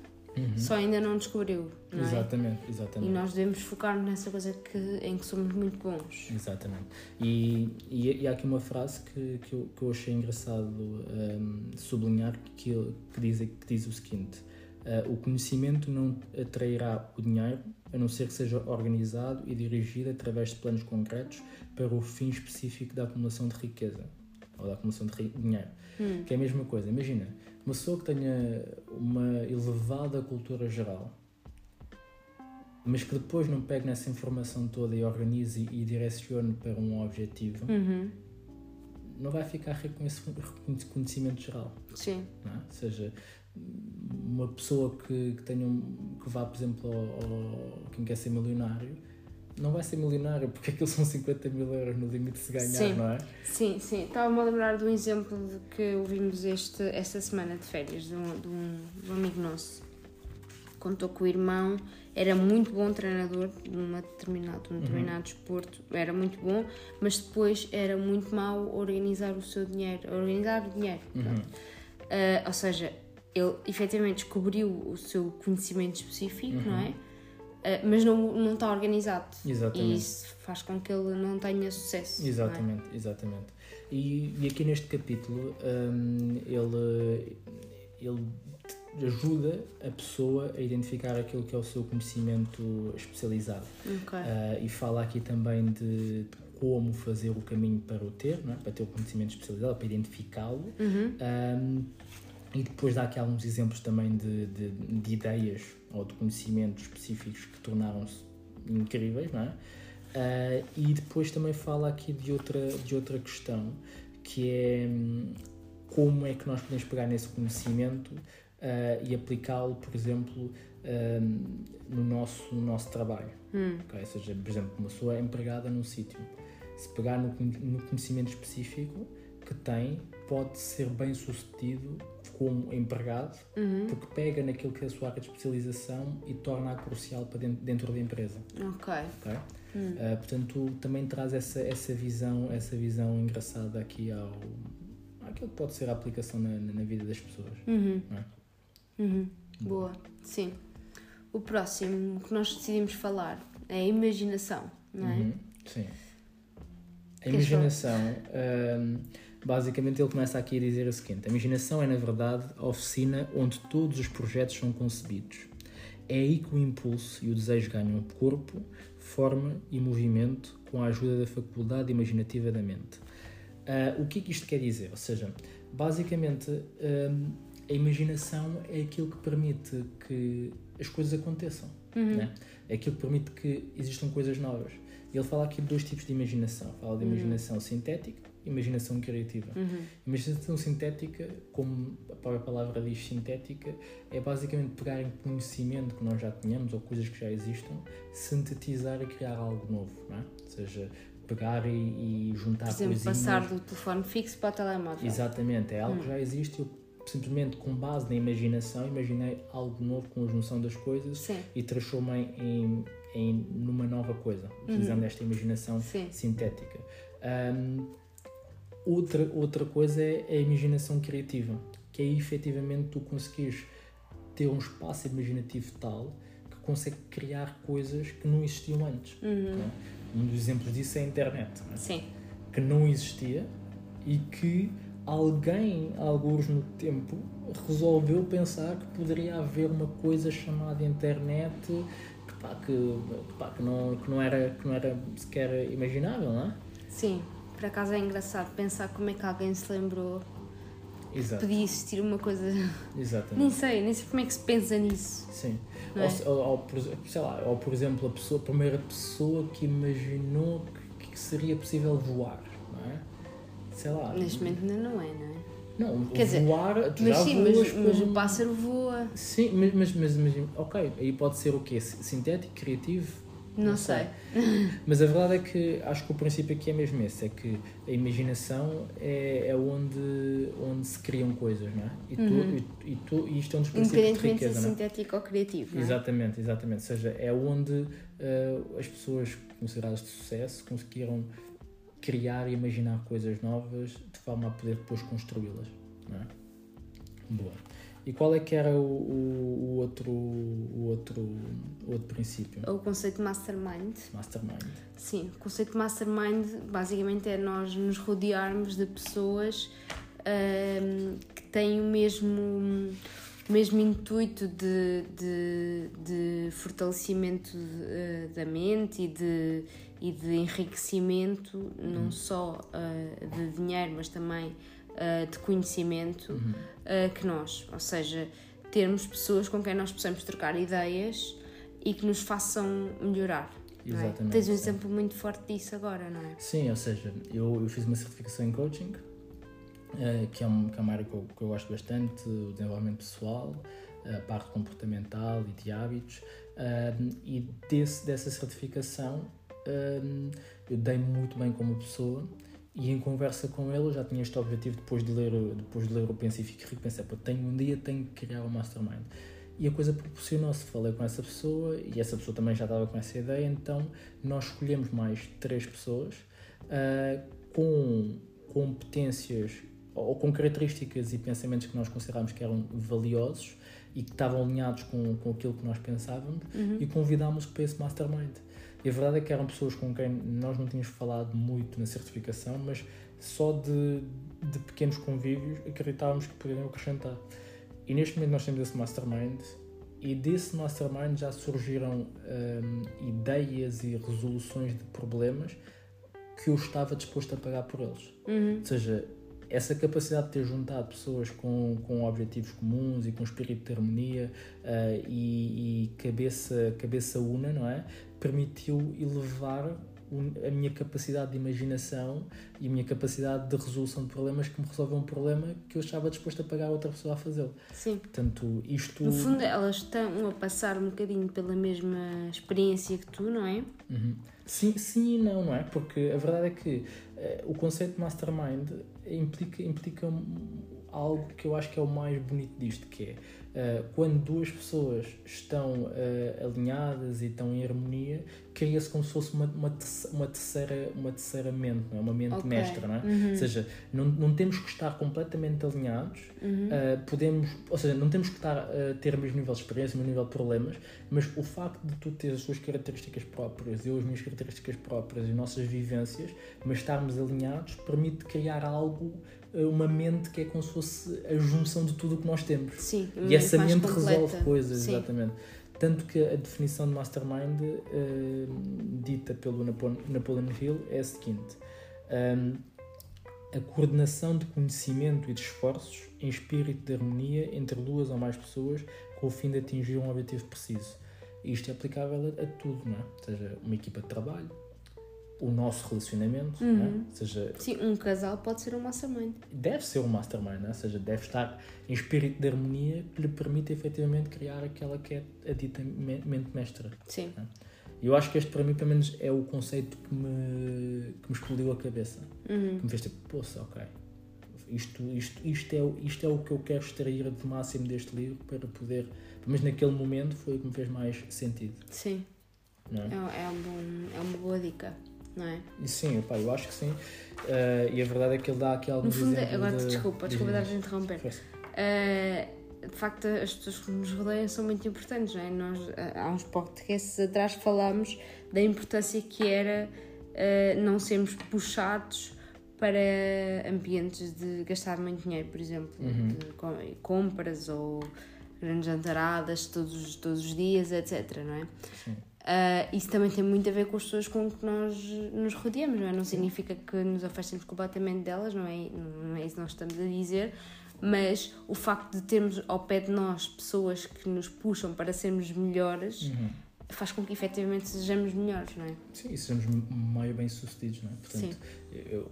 B: só ainda não descobriu, não é?
A: Exatamente,
B: E
A: exatamente.
B: nós devemos focar nessa coisa que, em que somos muito bons.
A: Exatamente. E, e, e há aqui uma frase que, que, eu, que eu achei engraçado hum, sublinhar que, que, diz, que diz o seguinte: ah, o conhecimento não atrairá o dinheiro a não ser que seja organizado e dirigido através de planos concretos para o fim específico da acumulação de riqueza ou da acumulação de dinheiro. Que é a mesma coisa. Imagina, uma pessoa que tenha uma elevada cultura geral mas que depois não pegue nessa informação toda e organize e direcione para um objetivo,
B: Uhum.
A: não vai ficar rico com esse conhecimento geral.
B: Sim.
A: É? Ou seja, uma pessoa que, que, tenha um, que vá, por exemplo, ao, ao- quem quer ser milionário, não vai ser milionário porque aquilo são 50 mil euros no limite de se ganhar,
B: Sim.
A: não é?
B: Sim, sim. Estava-me a lembrar de um exemplo que ouvimos este, esta semana de férias de um, de um, de um amigo nosso. Contou que o irmão era muito bom treinador de, uma determinado, de um determinado desporto, era muito bom, mas depois era muito mau organizar o seu dinheiro, organizar o dinheiro. pronto. Ah, ou seja, ele efetivamente descobriu o seu conhecimento específico, não é? Ah, mas não, não está organizado.
A: Exatamente.
B: E isso faz com que ele não tenha sucesso. é?
A: Exatamente, exatamente. E, e aqui neste capítulo hum, ele, ele ajuda a pessoa a identificar aquilo que é o seu conhecimento especializado.
B: Ok.
A: Ah, e fala aqui também de, de como fazer o caminho para o ter, é? para ter o conhecimento especializado, para identificá-lo.
B: Uhum.
A: Um, e depois dá aqui alguns exemplos também de, de, de ideias ou de conhecimentos específicos que tornaram-se incríveis, não é? Ah, e depois também fala aqui de outra, de outra questão, que é hum, como é que nós podemos pegar nesse conhecimento ah, e aplicá-lo, por exemplo, hum, no, nosso, no nosso trabalho.
B: Hum.
A: ok? Ou seja, por exemplo, uma pessoa é empregada num sítio. Se pegar no, no conhecimento específico que tem, pode ser bem sucedido como empregado,
B: Uhum.
A: porque pega naquilo que é a sua área de especialização e torna-a crucial para dentro, dentro da empresa.
B: Ok.
A: ok? Ah, portanto, também traz essa, essa, visão, essa visão engraçada aqui ao, àquilo que pode ser a aplicação na, na vida das pessoas.
B: Uhum.
A: É?
B: Uhum. Boa. Sim. O próximo que nós decidimos falar é a imaginação, não é?
A: Uhum, Sim. A
B: Queres
A: imaginação, hum, basicamente ele começa aqui a dizer o seguinte: a imaginação é, na verdade, a oficina onde todos os projetos são concebidos. É aí que o impulso e o desejo ganham corpo, forma e movimento com a ajuda da faculdade imaginativa da mente. Ah, o que é que isto quer dizer? Ou seja, basicamente, hum, a imaginação é aquilo que permite que as coisas aconteçam. né? É aquilo que permite que existam coisas novas. Ele fala aqui de dois tipos de imaginação. Fala de imaginação sintética e imaginação criativa. Imaginação sintética, como a própria palavra diz sintética, é basicamente pegar em conhecimento que nós já tenhamos ou coisas que já existam, sintetizar e criar algo novo. Não é? Ou seja, pegar e, e juntar
B: Por exemplo,
A: coisinhas.
B: passar do telefone fixo para o telemóvel.
A: Exatamente, é algo que já existe. Eu simplesmente, com base na imaginação, imaginei algo novo com a junção das coisas
B: Sim.
A: e transformei em, em numa nova coisa, utilizando esta imaginação
B: Sim.
A: sintética. Ahm, outra, outra coisa é a imaginação criativa, que é efetivamente tu conseguires ter um espaço imaginativo tal que consegue criar coisas que não existiam antes.
B: Uhum.
A: não? Um dos exemplos disso é a internet, não é?
B: Sim.
A: que não existia e que alguém, alguns no tempo, resolveu pensar que poderia haver uma coisa chamada internet que, pá, que, que, pá, que, não, que, não era, que não era sequer imaginável, não é?
B: Sim. Por acaso é engraçado pensar como é que alguém se lembrou que
A: Exato,
B: podia existir uma coisa. Nem
A: exatamente.
B: sei, nem sei como é que se pensa nisso.
A: Sim.
B: É?
A: Ou, ou, sei lá, ou por exemplo, a, pessoa, a primeira pessoa que imaginou que, que seria possível voar, não é? Sei lá.
B: Neste momento ainda não é, não é?
A: Não,
B: Quer dizer,
A: voar, tu
B: Mas
A: já
B: sim, mas, mas
A: com-
B: o pássaro voa.
A: Sim, mas, mas, mas, mas, ok, aí pode ser o quê? Sintético, criativo?
B: Não, sei.
A: Mas a verdade é que acho que o princípio aqui é mesmo esse, é que a imaginação é, é onde, onde se criam coisas, não é? E, tu,
B: Uhum.
A: e, e, tu, e isto é um dos princípios de
B: Independentemente
A: riqueza, não é?
B: sintético ou criativo, não é?
A: Exatamente, exatamente. Ou seja, é onde eh, as pessoas consideradas de sucesso conseguiram criar e imaginar coisas novas de forma a poder depois construí-las. Não é? Boa. E qual é que era o, o, o outro, o, outro, o outro princípio?
B: O conceito mastermind.
A: Mastermind.
B: Sim, o conceito de mastermind basicamente é nós nos rodearmos de pessoas ahm, que têm o mesmo, o mesmo intuito de, de, de fortalecimento de, eh, da mente e de, e de enriquecimento, não só ah, de dinheiro, mas também ah, de conhecimento
A: Uhum.
B: ah, que nós. Ou seja, termos pessoas com quem nós possamos trocar ideias e que nos façam melhorar. é?
A: Exatamente,
B: Tens um exemplo muito forte disso agora, não é?
A: Sim, ou seja, eu, eu fiz uma certificação em coaching, eh, que, é um, que é uma área que eu, que eu gosto bastante, o desenvolvimento pessoal, a parte comportamental e de hábitos, eh, e desse, dessa certificação eh, eu dei muito bem como pessoa e em conversa com ele eu já tinha este objetivo depois de ler, depois de ler o Pense e Fique Rico, pensei, pô, tenho um dia tenho que criar um mastermind. E a coisa proporcionou-se, falei com essa pessoa e essa pessoa também já estava com essa ideia, então nós escolhemos mais três pessoas ah, com competências ou com características e pensamentos que nós considerámos que eram valiosos e que estavam alinhados com, com aquilo que nós pensávamos e convidámos para esse mastermind. E a verdade é que eram pessoas com quem nós não tínhamos falado muito na certificação, mas só de, de pequenos convívios acreditávamos que poderiam acrescentar. E neste momento nós temos esse mastermind e desse mastermind já surgiram hum, ideias e resoluções de problemas que eu estava disposto a pagar por eles.
B: Uhum.
A: Ou seja, essa capacidade de ter juntado pessoas com, com objetivos comuns e com espírito de harmonia ah, e, e cabeça, cabeça una, não é? Permitiu elevar a minha capacidade de imaginação e a minha capacidade de resolução de problemas que me resolveu um problema que eu estava disposto a pagar a outra pessoa a fazê-lo.
B: Sim.
A: Portanto, isto.
B: No fundo, elas estão a passar um bocadinho pela mesma experiência que tu, não é?
A: Uhum. Sim, sim e não, não é? Porque a verdade é que eh, o conceito de mastermind implica, implica algo que eu acho que é o mais bonito disto, que é quando duas pessoas estão eh, alinhadas e estão em harmonia, cria-se como se fosse uma, uma, uma terceira, uma terceira mente, não é? uma mente
B: Ok.
A: mestra, não é?
B: Uhum.
A: Ou seja, não, não temos que estar completamente alinhados,
B: Uhum.
A: Uh, podemos, ou seja, não temos que estar a ter o mesmo nível de experiência, o mesmo nível de problemas, mas o facto de tu teres as tuas características próprias, eu as minhas características próprias, as nossas vivências, mas estarmos alinhados, permite criar algo, uh, uma mente que é como se fosse a junção de tudo o que nós temos.
B: Sim,
A: E essa
B: mais
A: mente
B: completa.
A: resolve coisas,
B: Sim.
A: exatamente. Tanto que a definição de mastermind, uh, dita pelo Napo- Napoleon Hill, é a seguinte: um, a coordenação de conhecimento e de esforços em espírito de harmonia entre duas ou mais pessoas com o fim de atingir um objetivo preciso. E isto é aplicável a, a tudo, não é? Ou seja, uma equipa de trabalho, o nosso relacionamento?
B: Uhum.
A: Ou seja,
B: Sim, um casal pode ser um mastermind.
A: deve ser um mastermind, não é? ou seja, deve estar em espírito de harmonia que lhe permita efetivamente criar aquela que é a dita me- mente mestra.
B: Sim.
A: E eu acho que este, para mim, pelo menos, é o conceito que me, que me explodiu a cabeça.
B: Uhum.
A: Que me fez tipo, poça, ok. Isto, isto, isto, é, o- isto é o que eu quero extrair de máximo deste livro para poder. Pelo menos naquele momento foi o que me fez mais sentido.
B: Sim,
A: é?
B: é, é, um bom, é uma boa dica, não é?
A: Sim, opá, eu acho que sim. Eh, e a verdade é que ele dá aqui
B: No
A: alguns
B: fundo,
A: exemplos.
B: agora
A: de-
B: desculpa,
A: de
B: desculpa
A: ideias.
B: dar-te a interromper. Uh, de facto as pessoas que nos rodeiam são muito importantes, não é? Nós há uns podcasts atrás falámos da importância que era uh, não sermos puxados para ambientes de gastar muito dinheiro, por exemplo, uhum. de compras ou grandes jantaradas todos, todos os dias, etc. Não é? Sim. Uh, isso também tem muito a ver com as pessoas com que nós nos rodeamos, não é? Não significa que nos afastemos completamente delas, não é, não é isso que nós estamos a dizer, mas o facto de termos ao pé de nós pessoas que nos puxam para sermos melhores uhum. faz com que efetivamente sejamos melhores, não é?
A: Sim, e sejamos meio bem-sucedidos, não é? Portanto,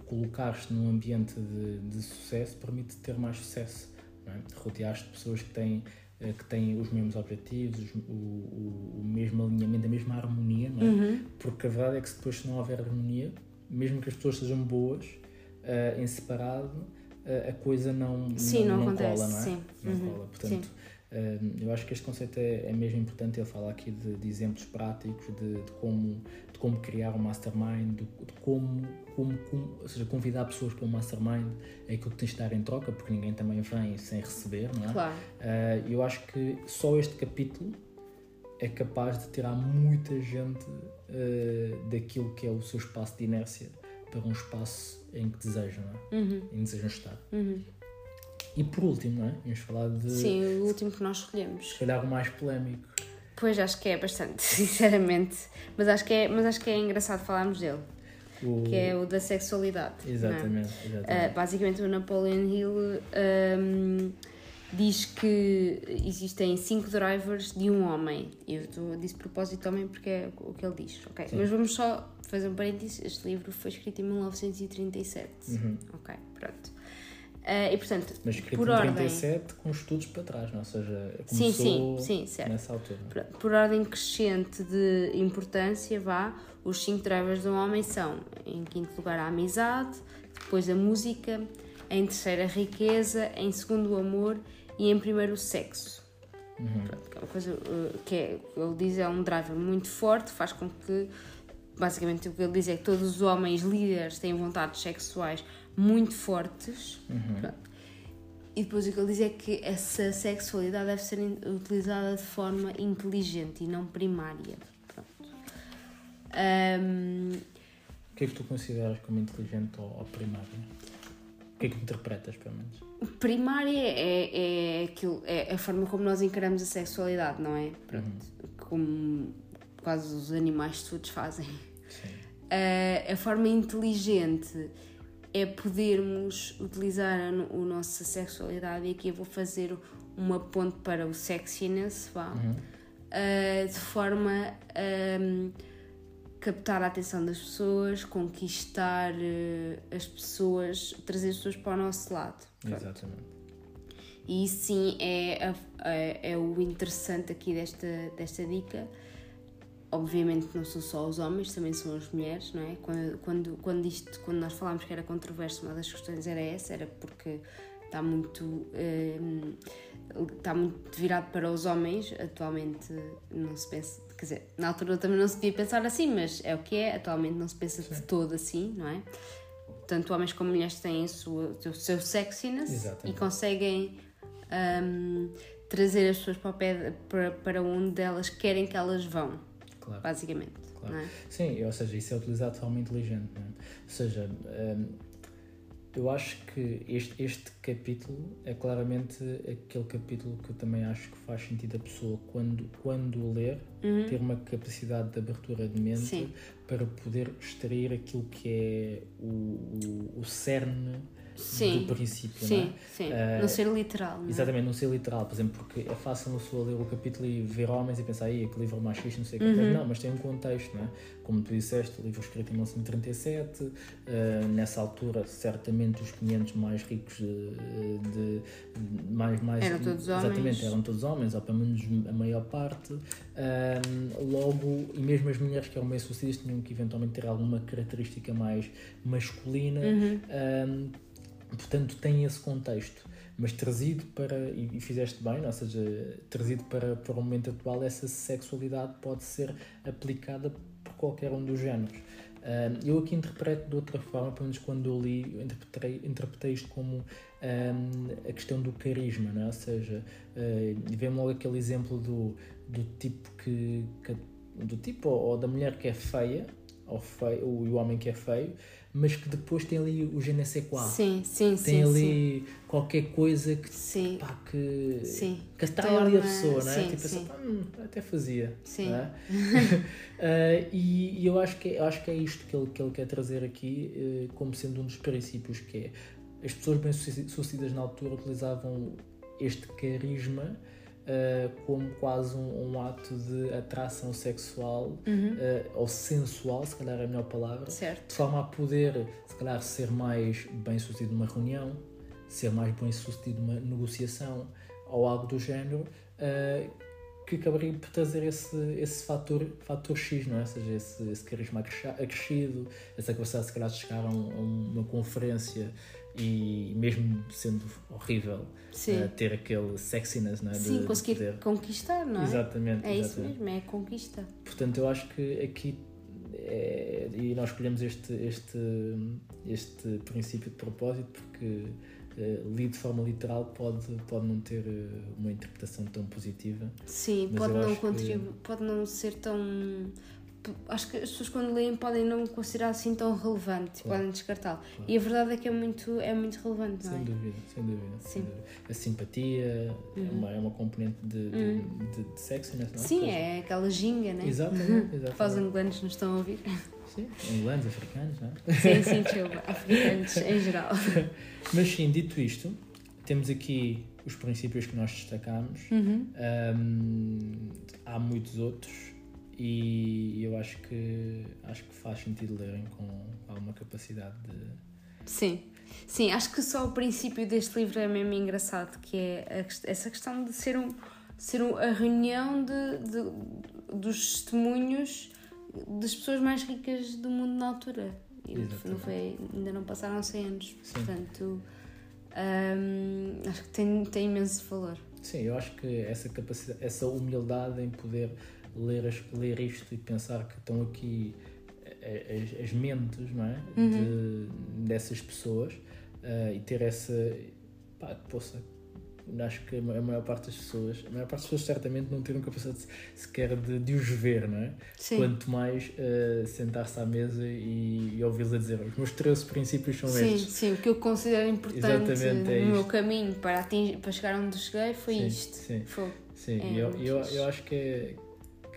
A: colocar-te num ambiente de, de sucesso permite ter mais sucesso, não é? Rodear-te de pessoas que têm que têm os mesmos objetivos, o, o, o, mesmo alinhamento, a mesma harmonia, não é? Uhum. Porque a verdade é que se depois não houver harmonia, mesmo que as pessoas sejam boas, uh, em separado, uh, a coisa não,
B: sim,
A: não,
B: não, não acontece,
A: cola, não é?
B: Sim.
A: Não uhum. cola. Portanto, sim. Eu acho que este conceito é, é mesmo importante. Ele fala aqui de, de exemplos práticos de, de, como, de como criar um mastermind, de, de como, como, como, ou seja, convidar pessoas para um mastermind é aquilo que tens de dar em troca, porque ninguém também vem sem receber, não é?
B: Claro.
A: Uh, eu acho que só este capítulo é capaz de tirar muita gente uh, daquilo que é o seu espaço de inércia para um espaço em que desejam, não é? Uhum. Em que desejam estar.
B: Uhum.
A: E por último, não é? Vamos falar de.
B: Sim, o último que nós escolhemos.
A: Se calhar o mais polémico.
B: Pois acho que é bastante, sinceramente. Mas acho que é, mas acho que é engraçado falarmos dele. O... Que é o da sexualidade.
A: Exatamente.
B: É?
A: exatamente.
B: Uh, basicamente, o Napoleon Hill um, diz que existem cinco drivers de um homem. Eu estou, disse propósito homem porque é o que ele diz. Okay? Mas vamos só fazer um parênteses. Este livro foi escrito em 1937. Uhum. Ok, pronto. Uh, e portanto,
A: Mas escrito por em 37 ordem... com estudos para trás, não? ou seja, começou sim, sim, sim, certo. nessa altura.
B: Por, por, ordem crescente de importância, vá, os cinco drivers do homem são, em quinto lugar, a amizade, depois a música, em terceiro a riqueza, em segundo o amor e em primeiro o sexo. Uhum. Pronto, que é uma coisa uh, que é, ele diz é um driver muito forte, faz com que, basicamente, o que ele diz é que todos os homens líderes têm vontades sexuais muito fortes. Uhum. E depois o que ele diz é que essa sexualidade deve ser utilizada de forma inteligente e não primária. Pronto. Um,
A: o que é que tu consideras como inteligente ou, ou primária? O que é que interpretas, pelo menos?
B: Primária é, é, aquilo, é a forma como nós encaramos a sexualidade, não é? Pronto. Uhum. Como quase os animais todos fazem. Sim. Uh, a forma inteligente é podermos utilizar a, a nossa sexualidade, e aqui eu vou fazer uma ponte para o sexiness, vá, uhum. uh, de forma a um, captar a atenção das pessoas, conquistar uh, as pessoas, trazer as pessoas para o nosso lado.
A: Pronto. Exatamente.
B: E isso sim é, é, é o interessante aqui desta, desta dica obviamente não são só os homens, também são as mulheres, não é? Quando, quando, quando, isto, quando nós falámos que era controverso, uma das questões era essa, era porque está muito, um, está muito virado para os homens, atualmente não se pensa, quer dizer, na altura também não se devia pensar assim, mas é o que é, atualmente não se pensa Sim. de todo assim, não é? Tanto homens como mulheres têm o seu, o seu sexiness Exatamente. e conseguem um, trazer as pessoas para, pé, para, para onde elas querem que elas vão claro. basicamente. Claro. É?
A: Sim, ou seja, isso é utilizado de forma inteligente. É? Ou seja, um, eu acho que este, este capítulo é claramente aquele capítulo que eu também acho que faz sentido a pessoa, quando, quando o ler, uhum. ter uma capacidade de abertura de mente Sim. para poder extrair aquilo que é o, o, o cerne sim, do princípio,
B: sim,
A: não é?
B: Sim, uh, não ser literal. Não
A: é? Exatamente, não ser literal, por exemplo, porque é fácil uma pessoa ler o capítulo e ver homens e pensar, aí, que livro machista, não sei o uhum. que. Mas não, mas tem um contexto, não é? Como tu disseste, o livro escrito em 1937, uh, nessa altura, certamente os 500 mais ricos de. de, de mais, mais,
B: eram todos
A: exatamente,
B: homens.
A: Exatamente, eram todos homens, ou pelo menos a maior parte. Uh, logo, e mesmo as mulheres que eram bem sucedidas tinham que eventualmente ter alguma característica mais masculina. Uhum portanto, tem esse contexto. Mas trazido para, e, fizeste bem, ou seja, trazido para, para o momento atual, essa sexualidade pode ser aplicada por qualquer um dos géneros. Eu aqui interpreto de outra forma, pelo menos quando eu li, eu interpretei, interpretei isto como a questão do carisma, não é? ou seja, uh, vemos logo aquele exemplo do, do tipo que, que do tipo ou, ou, da mulher que é feia, ou feio, o homem que é feio, mas que depois tem ali o je ne sais quoi.
B: Sim, sim,
A: tem
B: sim.
A: ali
B: sim.
A: qualquer coisa que,
B: sim.
A: pá, que,
B: sim.
A: que atrai ali a
B: Torna-
A: pessoa, não é?
B: sim,
A: tipo,
B: sim.
A: assim, hum, até fazia.
B: Sim.
A: é? Ah, e, e eu acho que, é- eu acho que é isto que ele, que ele quer trazer aqui eh, como sendo um dos princípios, que é as pessoas bem-sucedidas na altura utilizavam este carisma ah, como quase um, um ato de atração sexual
B: Uhum.
A: ah, ou sensual, se calhar é a melhor palavra,
B: Certo.
A: de forma a poder, se calhar, ser mais bem-sucedido numa reunião, ser mais bem-sucedido numa negociação ou algo do género, ah, que acabaria por trazer esse, esse fator, fator X, não é? Ou seja, esse, esse carisma acrescido, essa capacidade, se calhar, de chegar a, um- a uma conferência e, mesmo sendo horrível, ah, ter aquele sexiness, não é? De-
B: Sim,
A: de
B: conseguir
A: poder-
B: conquistar, não é?
A: Exatamente.
B: É isso
A: exatamente.
B: mesmo, é a conquista.
A: Portanto, eu acho que aqui é- e nós escolhemos este, este, este princípio de propósito porque eh, lido de forma literal pode, pode não ter uma interpretação tão positiva.
B: Sim, pode não
A: acho que-
B: contribuir, pode não ser tão. P- Acho que as pessoas quando leem podem não considerar assim tão relevante,
A: Claro.
B: podem descartá-lo.
A: Claro.
B: E a verdade é que é muito, é muito relevante, não
A: Sem
B: é?
A: dúvida, sem dúvida. sem
B: Sim.
A: dúvida. A simpatia é,
B: Uhum.
A: uma, é uma componente de, de, de, de sexiness, não é?
B: Sim,
A: Ou seja,
B: é aquela ginga, né?
A: Exatamente,
B: Para os
A: exatamente.
B: angolanos nos estão a ouvir.
A: Sim, ingleses, africanos, não é?
B: Sim, sim, desculpa. Africanos em geral.
A: Mas sim, dito isto, temos aqui os princípios que nós destacámos.
B: Uhum.
A: Hum, há muitos outros e eu acho que acho que faz sentido lerem com alguma capacidade de
B: Sim. Sim, acho que só o princípio deste livro é mesmo engraçado, que é a essa questão de ser, um, ser um- a reunião de, de- dos testemunhos das pessoas mais ricas do mundo na altura. E não foi, ainda não passaram 100 anos,
A: Sim.
B: portanto hum, acho que tem, tem imenso valor.
A: sim eu acho que essa capacidade essa humildade em poder ler as- ler isto e pensar que estão aqui eh, as, as mentes não é de, dessas pessoas eh, e ter essa pá, possa acho que a ma- a maior parte das pessoas a maior parte das pessoas certamente não teriam capacidade se- sequer de, de os ver não é
B: Sim.
A: Quanto mais eh, sentar-se à mesa e, e ouvi-los a dizer os meus 13 princípios são
B: Sim,
A: estes.
B: sim, o que eu considero importante
A: Exatamente, é
B: no meu
A: isto.
B: caminho para, atingir, para chegar onde cheguei foi
A: Sim,
B: isto.
A: sim.
B: Foi.
A: Sim,
B: É
A: e eu, eu, eu acho que, é,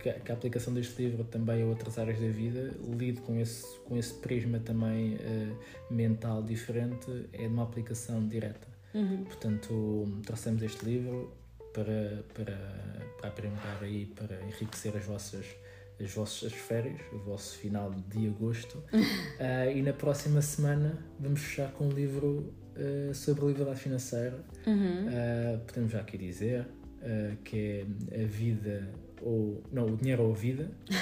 A: que, a, que a aplicação deste livro também a outras áreas da vida, lido com esse, com esse prisma também eh, mental diferente, é uma aplicação direta.
B: Uhum.
A: Portanto, trouxemos este livro para, para, para aprimorar aí, para enriquecer as vossas, as vossas férias, o vosso final de agosto. Ah, e na próxima semana vamos fechar com um livro ah, sobre liberdade financeira.
B: Uhum.
A: Podemos já aqui dizer que é a vida ou não, o dinheiro ou a vida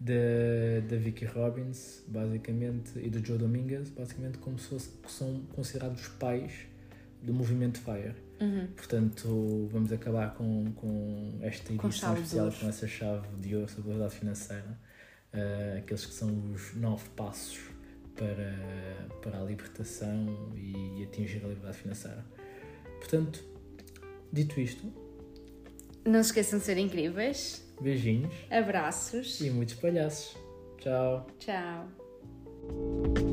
A: da, Vicky Robbins, basicamente, e do Joe Dominguez, basicamente como se fosse, que são considerados os pais do movimento FIRE.
B: Uhum.
A: Portanto, vamos acabar com, com esta
B: Com
A: edição
B: de
A: especial com essa chave de ouro sobre a liberdade financeira, ah, aqueles que são os nove passos para, para a libertação e, atingir a liberdade financeira. Portanto, dito isto,
B: Não se esqueçam de ser incríveis.
A: beijinhos
B: Abraços.
A: e muitos palhaços. Tchau!
B: Tchau.